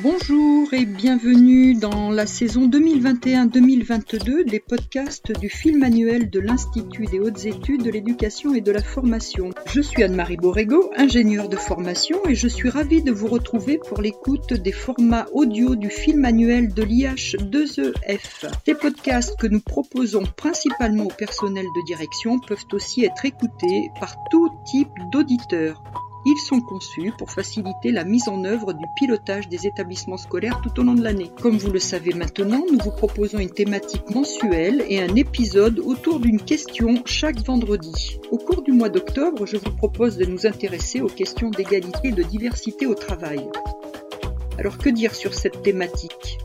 Bonjour et bienvenue dans la saison 2021-2022 des podcasts du film annuel de l'Institut des hautes études de l'éducation et de la formation. Je suis Anne-Marie Borrego, ingénieure de formation et je suis ravie de vous retrouver pour l'écoute des formats audio du film annuel de l'IH2EF. Ces podcasts que nous proposons principalement au personnel de direction peuvent aussi être écoutés par tout type d'auditeurs. Ils sont conçus pour faciliter la mise en œuvre du pilotage des établissements scolaires tout au long de l'année. Comme vous le savez maintenant, nous vous proposons une thématique mensuelle et un épisode autour d'une question chaque vendredi. Au cours du mois d'octobre, je vous propose de nous intéresser aux questions d'égalité et de diversité au travail. Alors que dire sur cette thématique?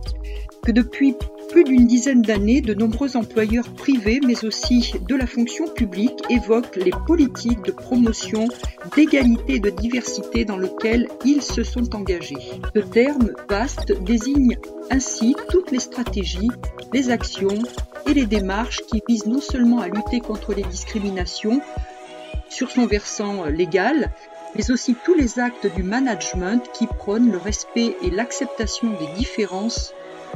Que depuis plus d'une dizaine d'années, de nombreux employeurs privés, mais aussi de la fonction publique, évoquent les politiques de promotion d'égalité et de diversité dans lesquelles ils se sont engagés. Ce terme vaste désigne ainsi toutes les stratégies, les actions et les démarches qui visent non seulement à lutter contre les discriminations sur son versant légal, mais aussi tous les actes du management qui prônent le respect et l'acceptation des différences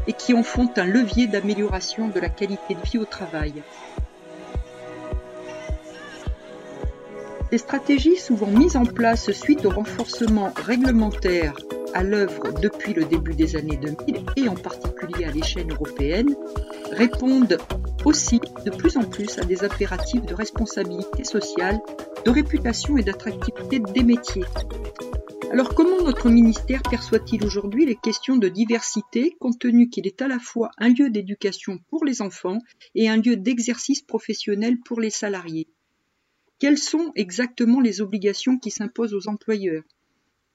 et qui en font un levier d'amélioration de la qualité de vie au travail. Des stratégies souvent mises en place suite au renforcement réglementaire à l'œuvre depuis le début des années 2000 et en particulier à l'échelle européenne répondent aussi de plus en plus à des impératifs de responsabilité sociale, de réputation et d'attractivité des métiers. Alors comment notre ministère perçoit-il aujourd'hui les questions de diversité compte tenu qu'il est à la fois un lieu d'éducation pour les enfants et un lieu d'exercice professionnel pour les salariés? Quelles sont exactement les obligations qui s'imposent aux employeurs?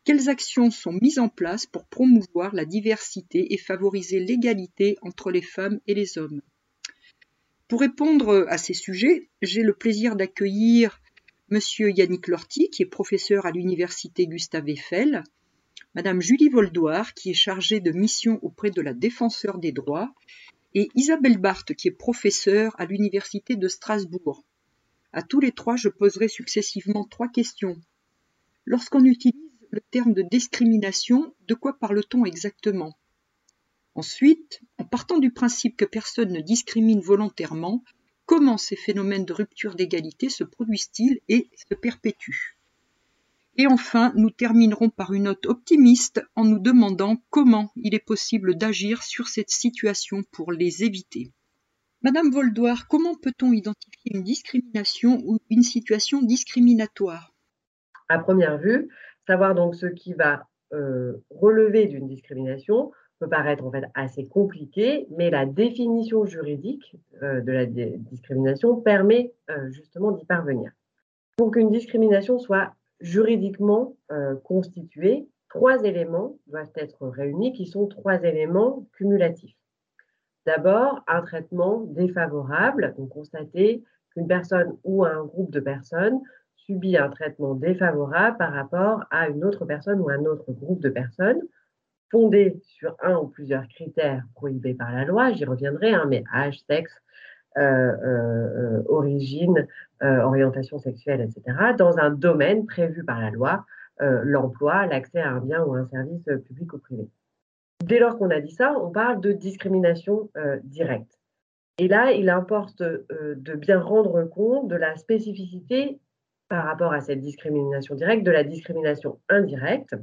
Quelles actions sont mises en place pour promouvoir la diversité et favoriser l'égalité entre les femmes et les hommes? Pour répondre à ces sujets, j'ai le plaisir d'accueillir Monsieur Yannick Lorty, qui est professeur à l'université Gustave Eiffel, Madame Julie Voldoir, qui est chargée de mission auprès de la défenseur des droits, et Isabelle Barthes, qui est professeure à l'université de Strasbourg. À tous les trois, je poserai successivement trois questions. Lorsqu'on utilise le terme de discrimination, de quoi parle-t-on exactement? Ensuite, en partant du principe que personne ne discrimine volontairement, comment ces phénomènes de rupture d'égalité se produisent-ils et se perpétuent Et enfin, nous terminerons par une note optimiste en nous demandant comment il est possible d'agir sur cette situation pour les éviter. Madame Voldoir, comment peut-on identifier une discrimination ou une situation discriminatoire? À première vue, savoir donc ce qui va euh, relever d'une discrimination, peut paraître en fait assez compliqué, mais la définition juridique euh, de la discrimination permet euh, justement d'y parvenir. Pour qu'une discrimination soit juridiquement constituée, trois éléments doivent être réunis qui sont trois éléments cumulatifs. D'abord, un traitement défavorable, donc constater qu'une personne ou un groupe de personnes subit un traitement défavorable par rapport à une autre personne ou un autre groupe de personnes fondée sur un ou plusieurs critères prohibés par la loi, j'y reviendrai, hein, mais âge, sexe, euh, euh, origine, euh, orientation sexuelle, etc., dans un domaine prévu par la loi, l'emploi, l'accès à un bien ou un service public ou privé. Dès lors qu'on a dit ça, on parle de discrimination directe. Et là, il importe de bien rendre compte de la spécificité par rapport à cette discrimination directe, de la discrimination indirecte,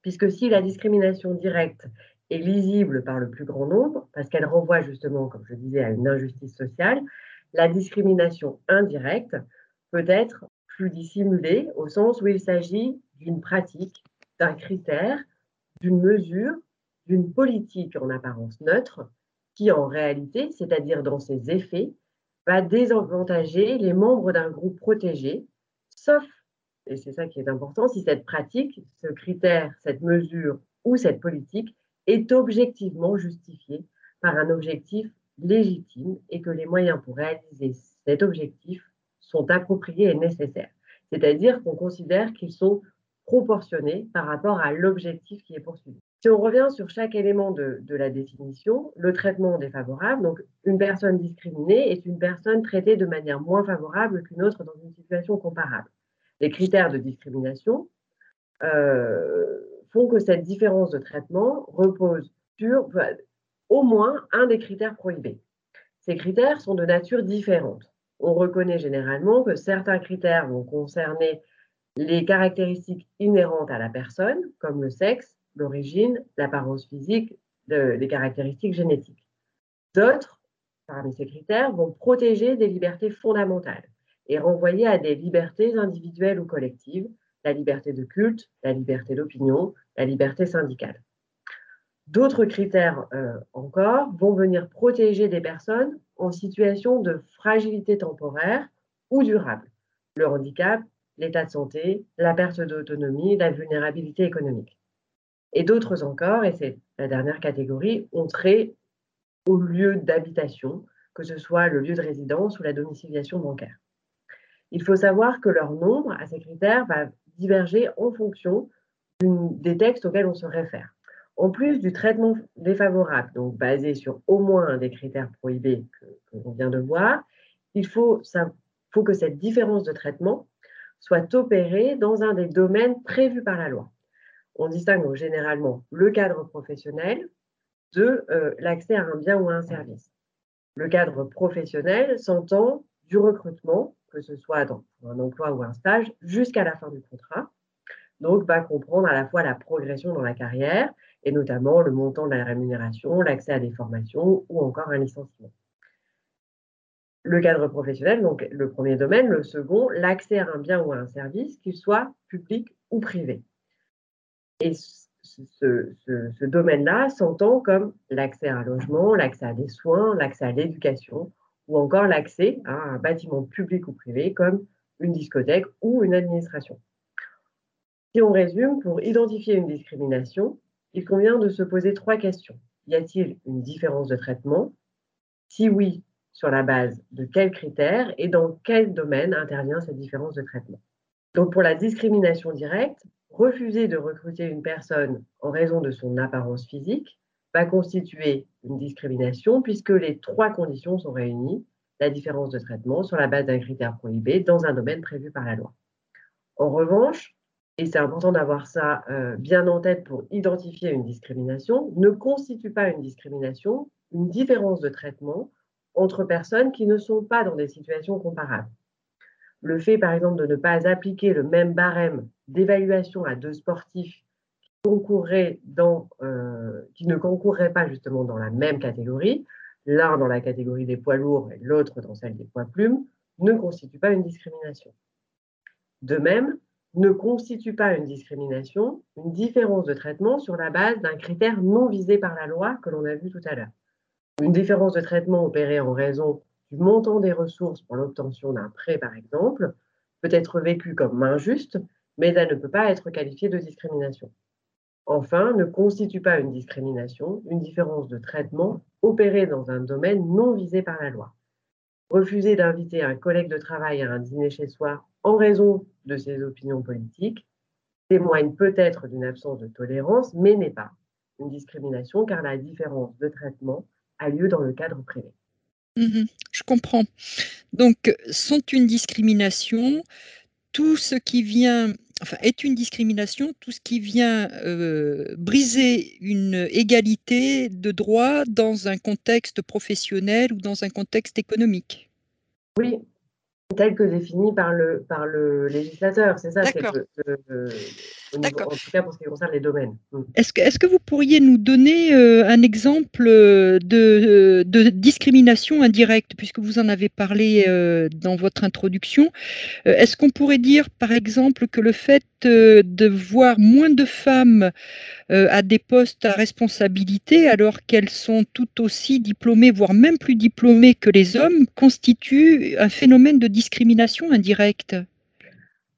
puisque si la discrimination directe est lisible par le plus grand nombre, parce qu'elle renvoie justement, comme je disais, à une injustice sociale, la discrimination indirecte peut être plus dissimulée au sens où il s'agit d'une pratique, d'un critère, d'une mesure, d'une politique en apparence neutre, qui en réalité, c'est-à-dire dans ses effets, va désavantager les membres d'un groupe protégé, sauf et c'est ça qui est important, si cette pratique, ce critère, cette mesure ou cette politique est objectivement justifiée par un objectif légitime et que les moyens pour réaliser cet objectif sont appropriés et nécessaires. C'est-à-dire qu'on considère qu'ils sont proportionnés par rapport à l'objectif qui est poursuivi. Si on revient sur chaque élément de, la définition, le traitement défavorable, donc une personne discriminée est une personne traitée de manière moins favorable qu'une autre dans une situation comparable. Les critères de discrimination euh, font que cette différence de traitement repose sur au moins un des critères prohibés. Ces critères sont de nature différente. On reconnaît généralement que certains critères vont concerner les caractéristiques inhérentes à la personne, comme le sexe, l'origine, l'apparence physique, les caractéristiques génétiques. D'autres, parmi ces critères, vont protéger des libertés fondamentales et renvoyer à des libertés individuelles ou collectives, la liberté de culte, la liberté d'opinion, la liberté syndicale. D'autres critères euh, encore vont venir protéger des personnes en situation de fragilité temporaire ou durable, le handicap, l'état de santé, la perte d'autonomie, la vulnérabilité économique. Et d'autres encore, et c'est la dernière catégorie, ont trait au lieu d'habitation, que ce soit le lieu de résidence ou la domiciliation bancaire. Il faut savoir que leur nombre à ces critères va diverger en fonction des textes auxquels on se réfère. En plus du traitement défavorable, donc basé sur au moins un des critères prohibés que, l'on vient de voir, il faut, faut que cette différence de traitement soit opérée dans un des domaines prévus par la loi. On distingue généralement le cadre professionnel de euh, l'accès à un bien ou à un service. Le cadre professionnel s'entend du recrutement, que ce soit dans un emploi ou un stage, jusqu'à la fin du contrat. Donc, va comprendre à la fois la progression dans la carrière et notamment le montant de la rémunération, l'accès à des formations ou encore un licenciement. Le cadre professionnel, donc le premier domaine. Le second, l'accès à un bien ou à un service, qu'il soit public ou privé. Et ce, domaine-là s'entend comme l'accès à un logement, l'accès à des soins, l'accès à l'éducation, ou encore l'accès à un bâtiment public ou privé comme une discothèque ou une administration. Si on résume, pour identifier une discrimination, il convient de se poser trois questions. Y a-t-il une différence de traitement? Si oui, sur la base de quels critères et dans quel domaine intervient cette différence de traitement? Donc pour la discrimination directe, refuser de recruter une personne en raison de son apparence physique va constituer une discrimination puisque les trois conditions sont réunies, la différence de traitement sur la base d'un critère prohibé dans un domaine prévu par la loi. En revanche, et c'est important d'avoir ça euh, bien en tête pour identifier une discrimination, ne constitue pas une discrimination une différence de traitement entre personnes qui ne sont pas dans des situations comparables. Le fait, par exemple, de ne pas appliquer le même barème d'évaluation à deux sportifs dans, euh, qui ne concourraient pas justement dans la même catégorie, l'un dans la catégorie des poids lourds et l'autre dans celle des poids plumes, ne constitue pas une discrimination. De même, ne constitue pas une discrimination une différence de traitement sur la base d'un critère non visé par la loi que l'on a vu tout à l'heure. Une différence de traitement opérée en raison du montant des ressources pour l'obtention d'un prêt, par exemple, peut être vécue comme injuste, mais elle ne peut pas être qualifiée de discrimination. Enfin, ne constitue pas une discrimination, une différence de traitement opérée dans un domaine non visé par la loi. Refuser d'inviter un collègue de travail à un dîner chez soi en raison de ses opinions politiques témoigne peut-être d'une absence de tolérance, mais n'est pas une discrimination car la différence de traitement a lieu dans le cadre privé. Mmh je comprends. Donc, sont une discrimination tout ce qui vient enfin, est une discrimination, tout ce qui vient euh, briser une égalité de droit dans un contexte professionnel ou dans un contexte économique. Oui, tel que défini par le, par le législateur. C'est ça, c'est en tout cas pour ce qui concerne les domaines. Mm. Est-ce que, est que vous pourriez nous donner euh, un exemple euh, de, de, discrimination indirecte, puisque vous en avez parlé euh, dans votre introduction? Est-ce qu'on pourrait dire, par exemple, que le fait de voir moins de femmes à des postes à responsabilité, alors qu'elles sont tout aussi diplômées, voire même plus diplômées que les hommes, constitue un phénomène de discrimination indirecte?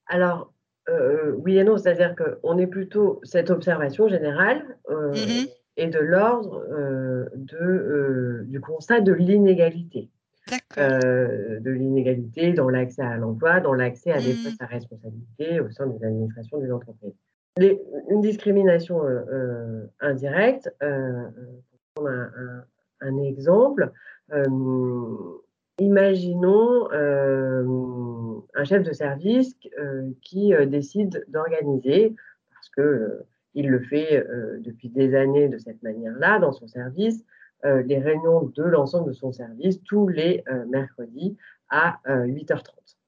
Alors, euh, oui et non, c'est-à-dire qu'on est plutôt, cette observation générale euh, mm-hmm. est de l'ordre euh, de, du constat de l'inégalité. de l'inégalité dans l'accès à l'emploi, dans l'accès à des mm-hmm. postes à responsabilité au sein des administrations des entreprises. une discrimination indirecte, pour prendre un, un exemple, imaginons un chef de service qui décide d'organiser, parce que il le fait depuis des années de cette manière-là dans son service, les réunions de l'ensemble de son service tous les mercredis à 8h30.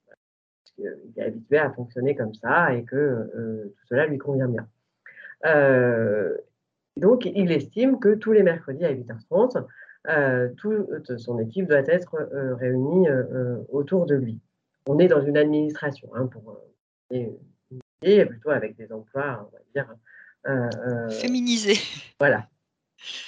Parce qu'il est habitué à fonctionner comme ça et que tout cela lui convient bien. donc, il estime que tous les mercredis à 8h30, toute son équipe doit être réunie autour de lui. On est dans une administration, hein, pour plutôt avec des emplois, on va dire, euh, euh, Féminisé. Voilà.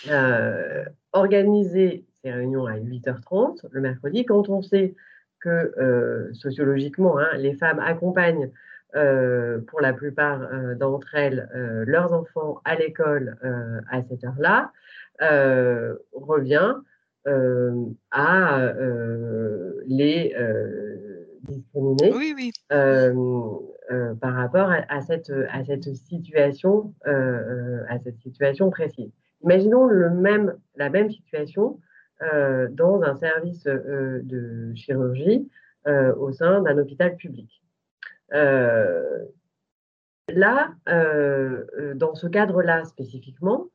Euh, organiser ces réunions à 8h30 le mercredi, quand on sait que sociologiquement, hein, les femmes accompagnent pour la plupart d'entre elles leurs enfants à l'école à cette heure-là, revient à les discriminer. Oui, oui. Euh, par rapport à, cette, à, cette situation, euh, euh, à cette situation précise. Imaginons le même, la même situation dans un service de chirurgie au sein d'un hôpital public. là, dans ce cadre-là spécifiquement,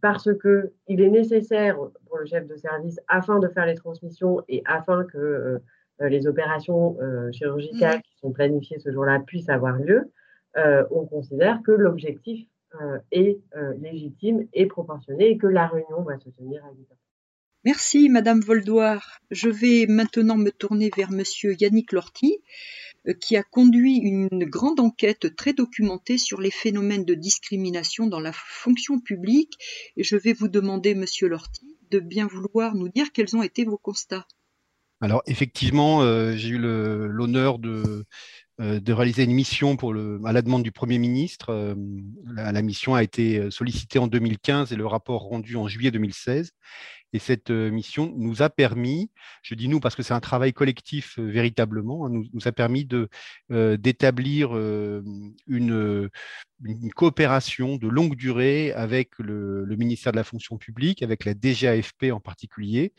parce qu'il est nécessaire pour le chef de service, afin de faire les transmissions et afin que euh, les opérations euh, chirurgicales mmh. qui sont planifiées ce jour-là puissent avoir lieu, euh, on considère que l'objectif est légitime et proportionné et que la réunion va se tenir à 10 heures. Merci, Madame Voldoir. Je vais maintenant me tourner vers Monsieur Yannick Lorty, qui a conduit une grande enquête très documentée sur les phénomènes de discrimination dans la fonction publique. Je vais vous demander, Monsieur Lorty, de bien vouloir nous dire quels ont été vos constats. Alors effectivement, euh, j'ai eu l'honneur de, euh, de, réaliser une mission pour le, à la demande du Premier ministre. Euh, la, mission a été sollicitée en 2015 et le rapport rendu en juillet 2016. Et cette mission nous a permis, je dis nous parce que c'est un travail collectif véritablement, hein, nous, a permis d'établir une, une, coopération de longue durée avec le, le ministère de la fonction publique, avec la DGAFP en particulier,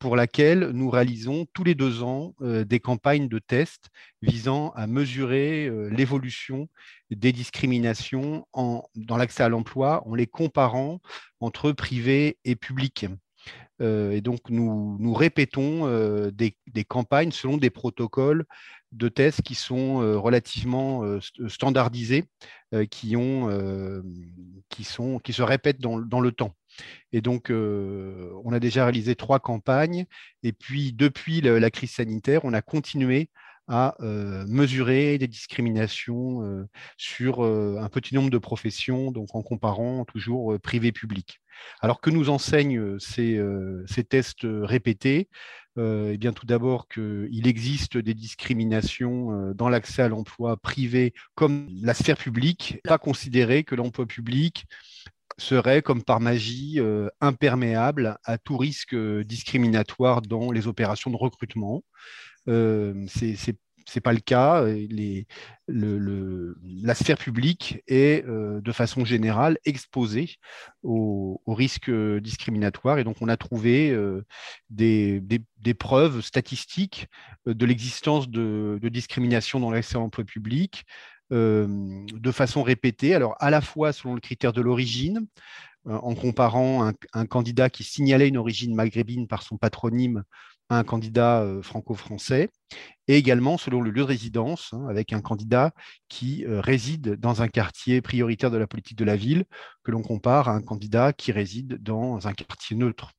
pour laquelle nous réalisons tous les deux ans euh, des campagnes de tests visant à mesurer euh, l'évolution des discriminations dans l'accès à l'emploi en les comparant entre privé et public. Euh, et donc, nous, répétons des, campagnes selon des protocoles de tests qui sont relativement standardisés, qui, se répètent dans le temps. Et donc, euh, on a déjà réalisé trois campagnes. Et puis, depuis la, crise sanitaire, on a continué à euh, mesurer des discriminations euh, sur un petit nombre de professions, donc en comparant toujours privé-public. Alors que nous enseignent ces, tests répétés? Eh bien, tout d'abord qu'il existe des discriminations dans l'accès à l'emploi privé comme la sphère publique, pas considérer que l'emploi public serait, comme par magie, euh, imperméable à tout risque euh, discriminatoire dans les opérations de recrutement. Euh, c'est n'est pas le cas. Le, la sphère publique est de façon générale exposée aux, risques discriminatoires. Et donc, on a trouvé des, des, preuves statistiques de l'existence de, de, discrimination dans l'accès à l'emploi public, euh, de façon répétée, alors à la fois selon le critère de l'origine, euh, en comparant un, candidat qui signalait une origine maghrébine par son patronyme à un candidat euh, franco-français, et également selon le lieu de résidence, hein, avec un candidat qui réside dans un quartier prioritaire de la politique de la ville, que l'on compare à un candidat qui réside dans un quartier neutre.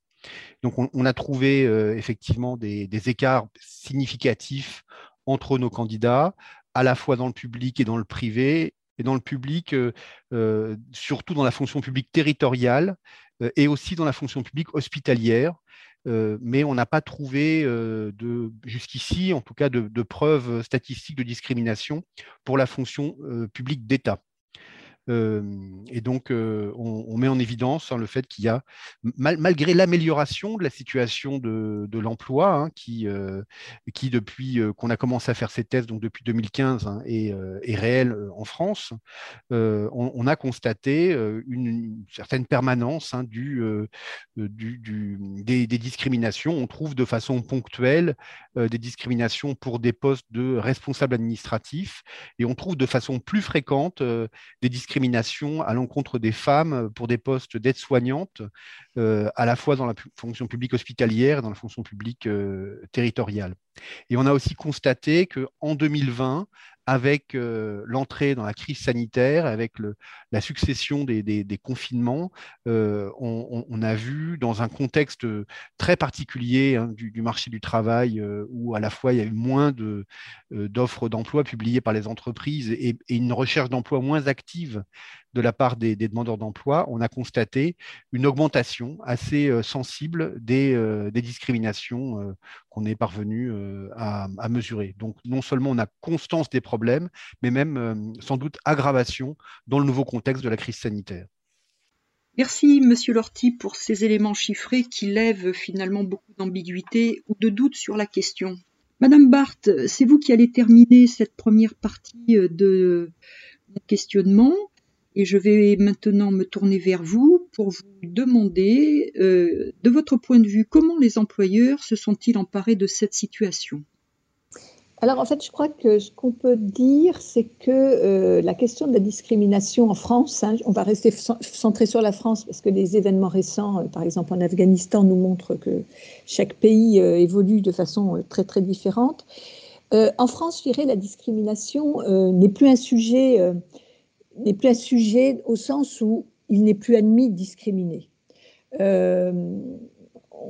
Donc on, a trouvé effectivement des, écarts significatifs entre nos candidats, à la fois dans le public et dans le privé, et dans le public, euh, euh, surtout dans la fonction publique territoriale euh, et aussi dans la fonction publique hospitalière. mais on n'a pas trouvé jusqu'ici, en tout cas, de, preuves statistiques de discrimination pour la fonction publique d'État. Et donc, on, met en évidence hein, le fait qu'il y a, malgré l'amélioration de la situation de, l'emploi, hein, qui, depuis qu'on a commencé à faire ces tests, donc depuis 2015, hein, est, réel en France, on, a constaté une, certaine permanence du, des, des, discriminations. On trouve de façon ponctuelle des discriminations pour des postes de responsables administratifs et on trouve de façon plus fréquente des discriminations à l'encontre des femmes pour des postes d'aide-soignante, à la fois dans la fonction publique hospitalière et dans la fonction publique territoriale. Et on a aussi constaté qu'en 2020, avec euh, l'entrée dans la crise sanitaire, avec la succession des, confinements, euh, on, a vu dans un contexte très particulier hein, du, marché du travail, euh, où à la fois il y a eu moins d'offres d'emploi publiées par les entreprises et une recherche d'emploi moins active de la part des, demandeurs d'emploi, on a constaté une augmentation assez euh, sensible des, euh, discriminations euh, qu'on est parvenu à, mesurer. Donc non seulement on a constance des problèmes, mais même sans doute aggravation dans le nouveau contexte de la crise sanitaire. Merci, Monsieur Lorty, pour ces éléments chiffrés qui lèvent finalement beaucoup d'ambiguïté ou de doute sur la question. Madame Barthes, c'est vous qui allez terminer cette première partie de mon questionnement. Et je vais maintenant me tourner vers vous pour vous demander, euh, de votre point de vue, comment les employeurs se sont-ils emparés de cette situation? Alors en fait, je crois que ce qu'on peut dire, c'est que euh, la question de la discrimination en France, hein, on va rester centré sur la France parce que les événements récents, euh, par exemple en Afghanistan, nous montrent que chaque pays évolue de façon très très différente. en France, je dirais, la discrimination n'est plus un sujet n'est plus un sujet au sens où il n'est plus admis de discriminer. Euh,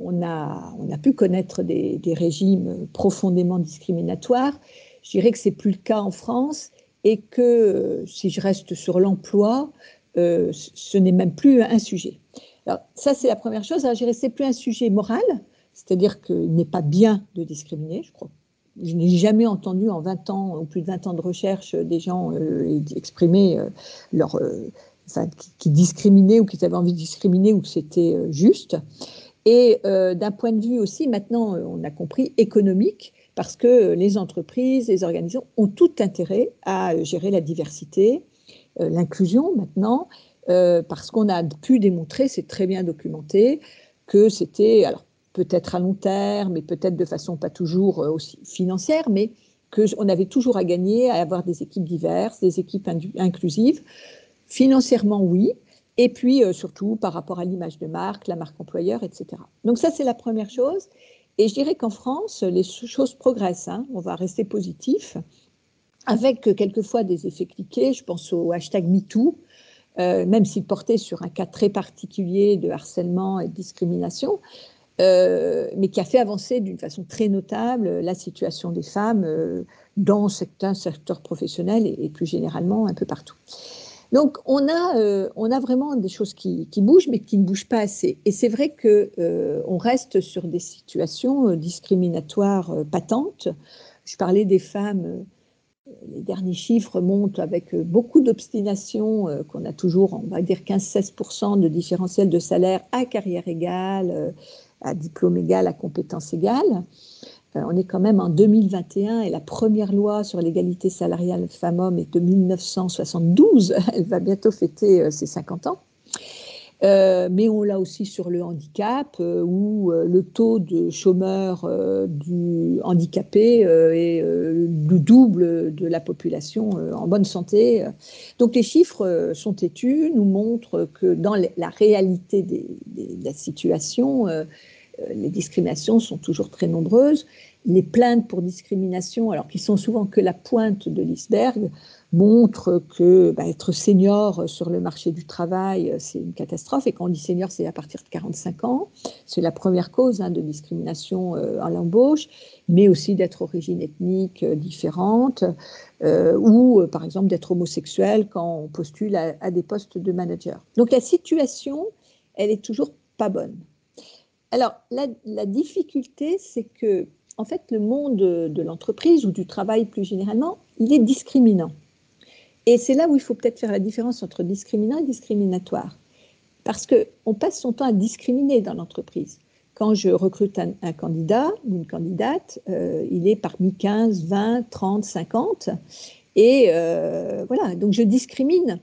on, a, pu connaître des, régimes profondément discriminatoires. Je dirais que c'est plus le cas en France et que si je reste sur l'emploi, euh, ce n'est même plus un sujet. Alors, ça, c'est la première chose. Je dirais que c'est plus un sujet moral, c'est-à-dire qu'il n'est pas bien de discriminer. Je crois je n'ai jamais entendu en 20 ans, ou plus de 20 ans de recherche, des gens euh, exprimer euh, leur, euh, qui, discriminaient ou qui avaient envie de discriminer ou que c'était juste. Et d'un point de vue aussi, maintenant, on a compris, économique, parce que les entreprises, les organisations ont tout intérêt à gérer la diversité, l'inclusion maintenant, parce qu'on a pu démontrer, c'est très bien documenté, que c'était, peut-être à long terme, mais peut-être de façon pas toujours euh, aussi financière, mais qu'on avait toujours à gagner à avoir des équipes diverses, des équipes inclusives. Financièrement, oui. Et puis, euh, surtout, par rapport à l'image de marque, la marque employeur, etc. Donc ça, c'est la première chose. Et je dirais qu'en France, les choses progressent. Hein. On va rester positif, avec euh, quelquefois des effets cliqués. Je pense au hashtag MeToo, même s'il portait sur un cas très particulier de harcèlement et de discrimination. Euh, mais qui a fait avancer d'une façon très notable la situation des femmes euh, dans certains secteurs professionnels et, plus généralement un peu partout. Donc on a, euh, on a vraiment des choses qui, bougent, mais qui ne bougent pas assez. Et c'est vrai qu'on reste sur des situations discriminatoires patentes. Je parlais des femmes les derniers chiffres montrent avec beaucoup d'obstination qu'on a toujours, on va dire 15-16% de différentiel de salaire à carrière égale, à diplôme égal, à compétence égale. Euh, on est quand même en 2021 et la première loi sur l'égalité salariale femmes-hommes est de 1972. Elle va bientôt fêter euh, ses 50 ans. Euh, mais on l'a aussi sur le handicap, où le taux de chômeurs du handicapé est le double de la population en bonne santé. Donc les chiffres sont têtus, nous montrent que dans la réalité de la situation, les discriminations sont toujours très nombreuses. Les plaintes pour discrimination, alors qui sont souvent que la pointe de l'iceberg, montrent que bah, être senior sur le marché du travail, c'est une catastrophe. Et quand on dit senior, c'est à partir de 45 ans. C'est la première cause hein, de discrimination euh, à l'embauche, mais aussi d'être origine ethnique euh, différente, ou par exemple d'être homosexuel quand on postule à, à des postes de manager. Donc la situation, elle est toujours pas bonne. Alors, la, difficulté, c'est que, en fait, le monde de l'entreprise ou du travail plus généralement, il est discriminant. Et c'est là où il faut peut-être faire la différence entre discriminant et discriminatoire. Parce qu'on passe son temps à discriminer dans l'entreprise. Quand je recrute un, candidat ou une candidate, euh, il est parmi 15, 20, 30, 50. Et euh, voilà, donc je discrimine.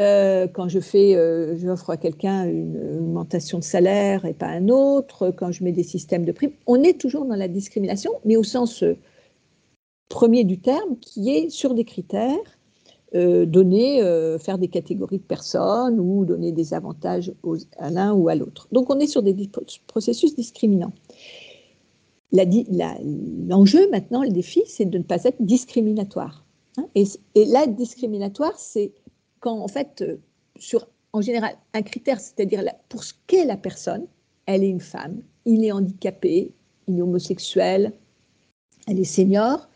Euh, quand je fais, j'offre à quelqu'un une augmentation de salaire et pas un autre, quand je mets des systèmes de primes, on est toujours dans la discrimination, mais au sens premier du terme, qui est sur des critères euh, donner, euh, faire des catégories de personnes ou donner des avantages à l'un ou à l'autre. Donc on est sur des processus discriminants. L'enjeu maintenant, le défi, c'est de ne pas être discriminatoire. Hein. et, et là, discriminatoire, c'est quand en fait, euh, en général, un critère, c'est-à-dire pour ce qu'est la personne, elle est une femme, il est handicapé, il est homosexuel, elle est senior,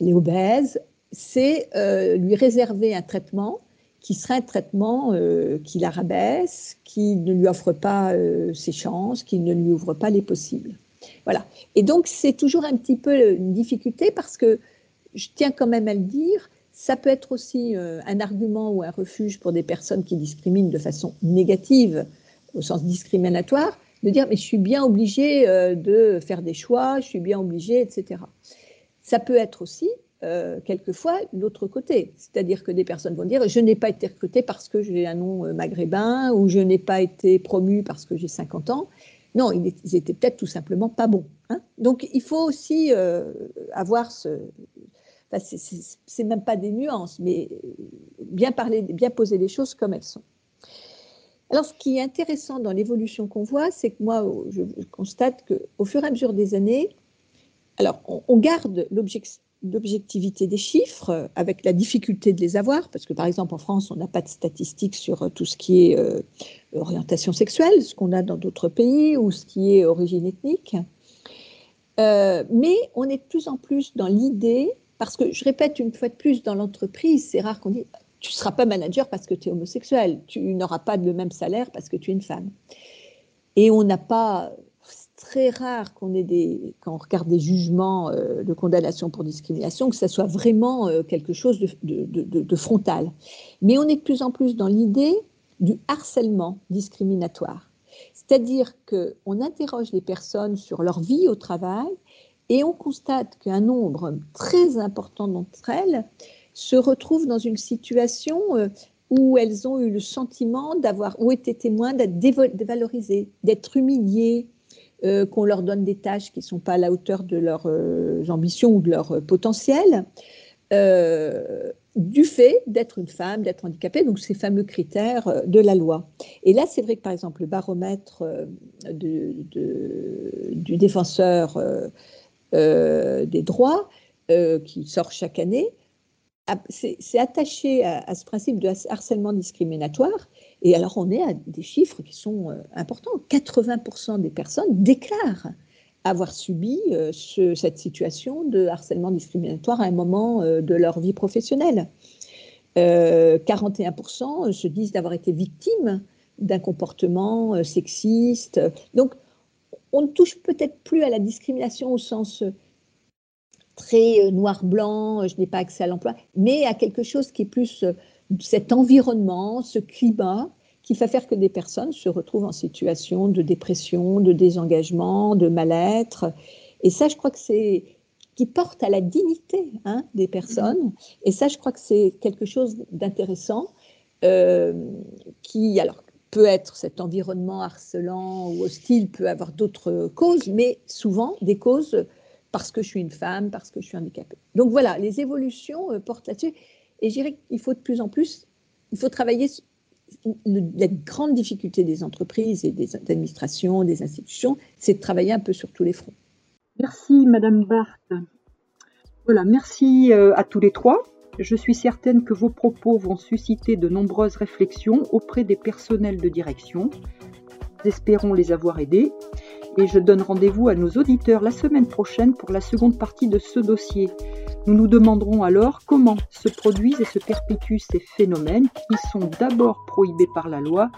elle est obèse, c'est euh, lui réserver un traitement qui serait un traitement euh, qui la rabaisse, qui ne lui offre pas ses chances, qui ne lui ouvre pas les possibles. Voilà. Et donc, c'est toujours un petit peu une difficulté parce que, je tiens quand même à le dire, ça peut être aussi un argument ou un refuge pour des personnes qui discriminent de façon négative, au sens discriminatoire, de dire, mais je suis bien obligé de faire des choix, je suis bien obligé, etc. Ça peut être aussi euh, quelquefois l'autre côté. C'est-à-dire que des personnes vont dire je n'ai pas été recrutée parce que j'ai un nom euh, maghrébin ou je n'ai pas été promue parce que j'ai 50 ans. Non, ils, étaient peut-être tout simplement pas bons. Hein. Donc il faut aussi euh, avoir ce. Enfin, c'est même pas des nuances, mais bien parler, bien poser les choses comme elles sont. Alors, ce qui est intéressant dans l'évolution qu'on voit, c'est que moi, je constate qu'au fur et à mesure des années, alors, on, garde l'objectif d'objectivité des chiffres, avec la difficulté de les avoir, parce que par exemple en France, on n'a pas de statistiques sur euh, tout ce qui est euh, orientation sexuelle, ce qu'on a dans d'autres pays, ou ce qui est origine ethnique. Euh, mais on est de plus en plus dans l'idée, parce que je répète une fois de plus, dans l'entreprise, c'est rare qu'on dise tu ne seras pas manager parce que tu es homosexuel, tu n'auras pas le même salaire parce que tu es une femme. Et on n'a pas très rare qu'on ait des, quand on regarde des jugements euh, de condamnation pour discrimination, que ça soit vraiment euh, quelque chose de, frontal. Mais on est de plus en plus dans l'idée du harcèlement discriminatoire. C'est-à-dire qu'on interroge les personnes sur leur vie au travail et on constate qu'un nombre très important d'entre elles se retrouvent dans une situation euh, où elles ont eu le sentiment d'avoir ou été témoins d'être dévalorisées, d'être humiliées, euh, qu'on leur donne des tâches qui ne sont pas à la hauteur de leurs euh, ambitions ou de leur potentiel, du fait d'être une femme, d'être handicapée, donc ces fameux critères de la loi. Et là, c'est vrai que par exemple, le baromètre du défenseur des droits, qui sort chaque année, c'est attaché à, ce principe de harcèlement discriminatoire. Et alors, on est à des chiffres qui sont euh, importants. 80% des personnes déclarent avoir subi euh, cette situation de harcèlement discriminatoire à un moment euh, de leur vie professionnelle. 41% se disent d'avoir été victimes d'un comportement sexiste. Donc, on ne touche peut-être plus à la discrimination au sens très euh, noir-blanc, euh, je n'ai pas accès à l'emploi, mais à quelque chose qui est plus euh, cet environnement, ce climat qui va faire que des personnes se retrouvent en situation de dépression, de désengagement, de mal-être. Et ça, je crois que c'est qui porte à la dignité hein, des personnes. Et ça, je crois que c'est quelque chose d'intéressant qui, alors, peut être cet environnement harcelant ou hostile, peut avoir d'autres causes, mais souvent des causes parce que je suis une femme, parce que je suis handicapée. Donc voilà, les évolutions euh, portent là-dessus. Et je dirais qu'il faut de plus en plus, il faut travailler la grande difficulté des entreprises et des administrations, des institutions, c'est de travailler un peu sur tous les fronts. Merci Madame Barthes. Voilà, merci euh, à tous les trois. Je suis certaine que vos propos vont susciter de nombreuses réflexions auprès des personnels de direction. Espérons les avoir aidés et je donne rendez-vous à nos auditeurs la semaine prochaine pour la seconde partie de ce dossier. Nous nous demanderons alors comment se produisent et se perpétuent ces phénomènes qui sont d'abord prohibés par la loi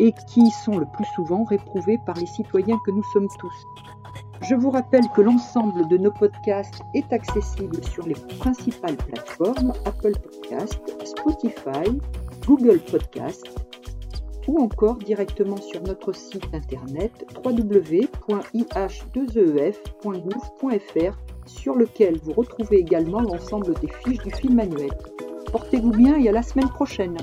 et qui sont le plus souvent réprouvés par les citoyens que nous sommes tous. Je vous rappelle que l'ensemble de nos podcasts est accessible sur les principales plateformes Apple Podcasts, Spotify, Google Podcasts ou encore directement sur notre site internet www.ih2ef.gouv.fr sur lequel vous retrouvez également l'ensemble des fiches du film manuel. Portez-vous bien et à la semaine prochaine.